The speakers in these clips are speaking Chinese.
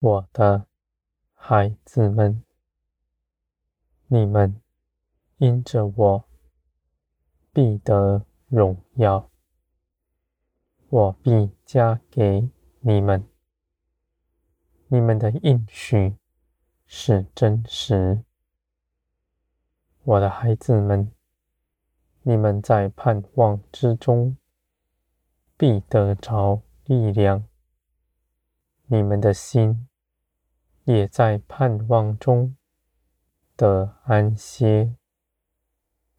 我的孩子们，你们因着我必得荣耀，我必加给你们。你们的应许是真实，我的孩子们，你们在盼望之中必得着力量，你们的心也在盼望中的安歇，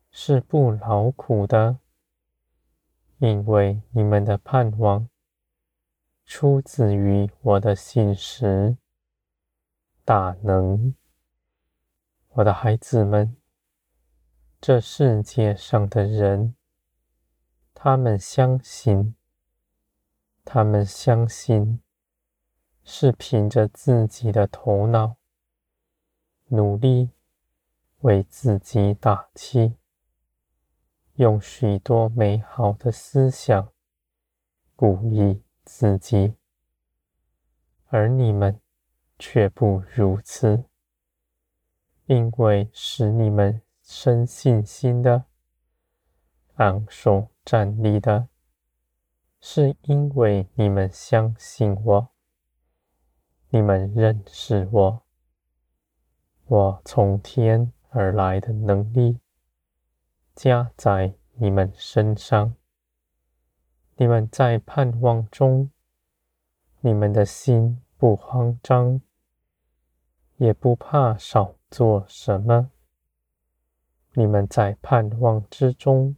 是不劳苦的，因为你们的盼望。出自于我的信实大能，我的孩子们，这世界上的人，他们相信，他们相信是凭着自己的头脑努力为自己打气，用许多美好的思想鼓励。自己，而你们却不如此，因为使你们生信心的、昂首站立的，是因为你们相信我，你们认识我，我从天而来的能力加在你们身上。你们在盼望中，你们的心不慌张，也不怕少做什么。你们在盼望之中，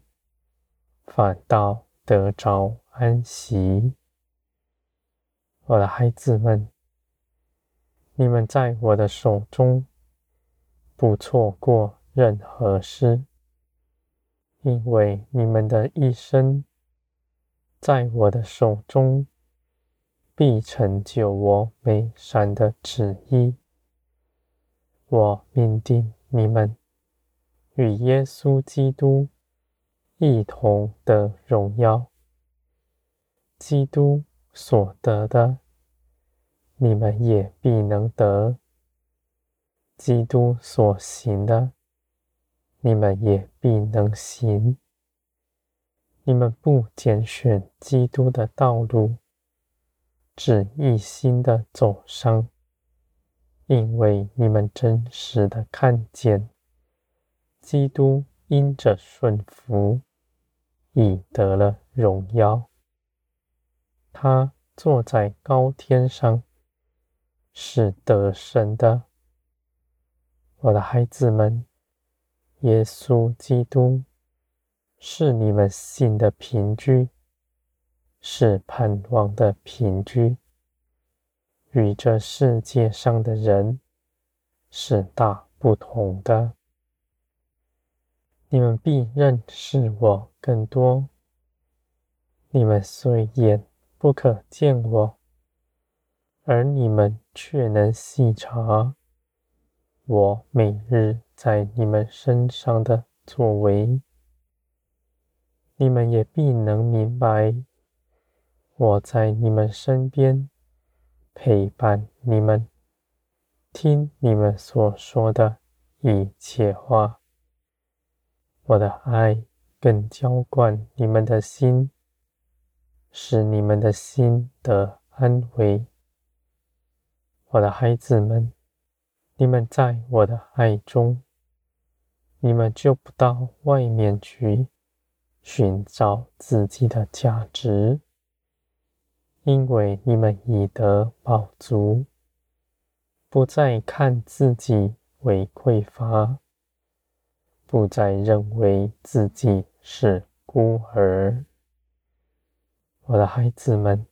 反倒得着安息。我的孩子们，你们在我的手中，不错过任何事，因为你们的一生。在我的手中，必成就我美善的旨意。我命定你们与耶稣基督一同的荣耀。基督所得的，你们也必能得；基督所行的，你们也必能行。你们不拣选基督的道路，只一心的走上，因为你们真实的看见，基督因着顺服，已得了荣耀。他坐在高天上，是得胜的。我的孩子们，耶稣基督。是你们信的凭据，是盼望的凭据，与这世界上的人是大不同的。你们必认识我更多。你们虽眼不可见我，而你们却能细察我每日在你们身上的作为。你们也必能明白，我在你们身边陪伴你们，听你们所说的一切话。我的爱更浇灌你们的心，使你们的心得安慰。我的孩子们，你们在我的爱中，你们就不到外面去。寻找自己的价值，因为你们已得饱足，不再看自己为匮乏，不再认为自己是孤儿。我的孩子们，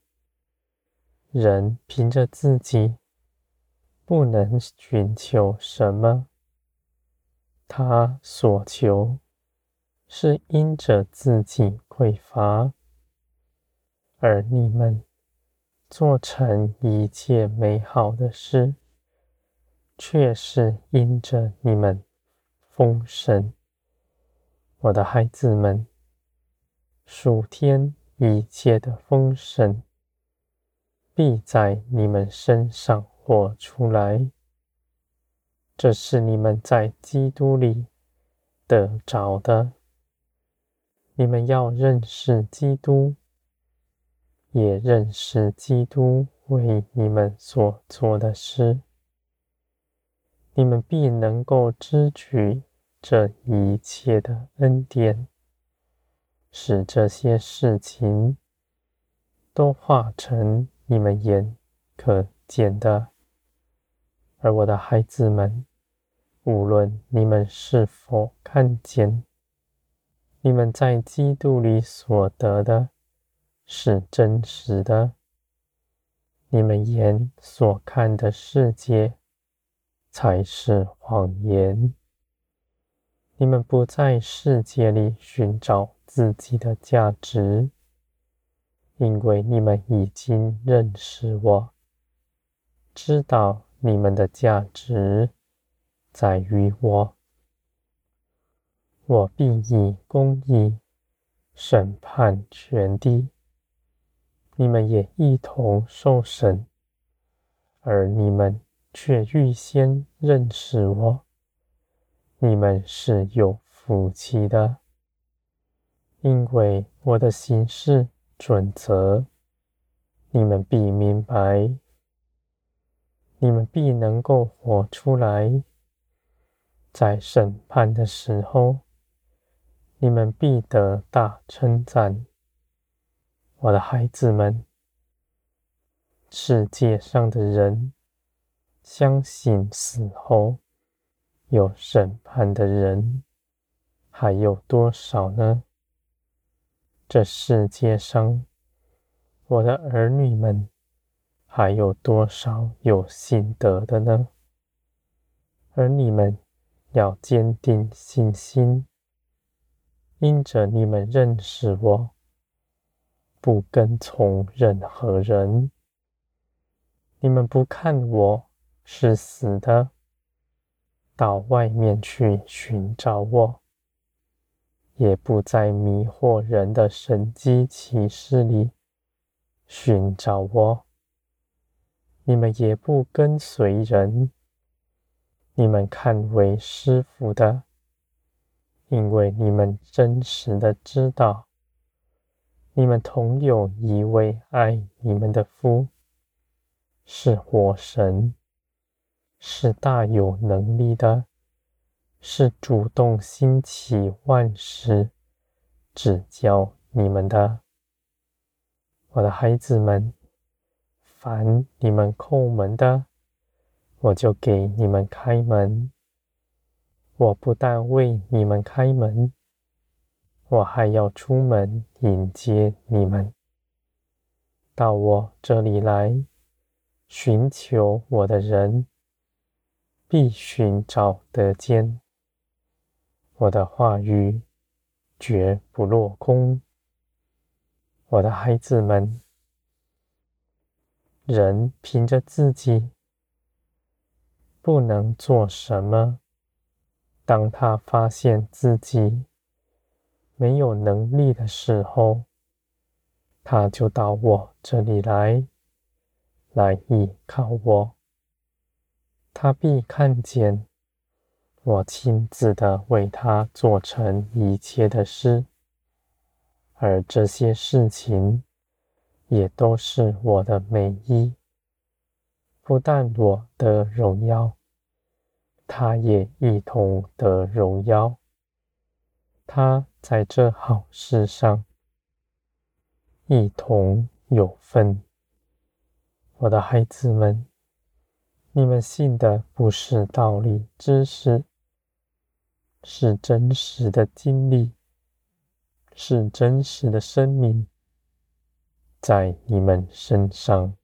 人凭着自己不能寻求什么，他所求。是因着自己匮乏，而你们做成一切美好的事，却是因着你们丰盛。我的孩子们，属天一切的丰盛，必在你们身上活出来。这是你们在基督里得着的。你们要认识基督，也认识基督为你们所做的事。你们必能够支取这一切的恩典，使这些事情都化成你们眼可见的。而我的孩子们，无论你们是否看见，你们在基督里所得的是真实的。你们眼所看的世界才是谎言。你们不在世界里寻找自己的价值，因为你们已经认识我，知道你们的价值。在于我，我必以公义审判全地。你们也一同受审，而你们却预先认识我。你们是有福气的，因为我的行事准则，你们必明白，你们必能够活出来。在审判的时候，你们必得大称赞，我的孩子们。世界上的人相信死后有审判的人还有多少呢？这世界上，我的儿女们还有多少有信德的呢？而你们。要坚定信心，因着你们认识我，不跟从任何人。你们不看我是死的，到外面去寻找我，也不在迷惑人的神迹奇事里寻找我。你们也不跟随人。你们看为师傅的，因为你们真实的知道，你们同有一位爱你们的夫，是活神，是大有能力的，是主动兴起万事，指教你们的。我的孩子们，凡你们叩门的，我就给你们开门。我不但为你们开门，我还要出门迎接你们到我这里来。寻求我的人，必寻找得见。我的话语绝不落空。我的孩子们，人凭着自己。不能做什么。当他发现自己没有能力的时候，他就到我这里来，来依靠我。他必看见我亲自的为他做成一切的事，而这些事情也都是我的美意。不但我得荣耀，他也一同得荣耀。他在这好事上一同有份。我的孩子们，你们信的不是道理知识，是真实的经历，是真实的生命，在你们身上。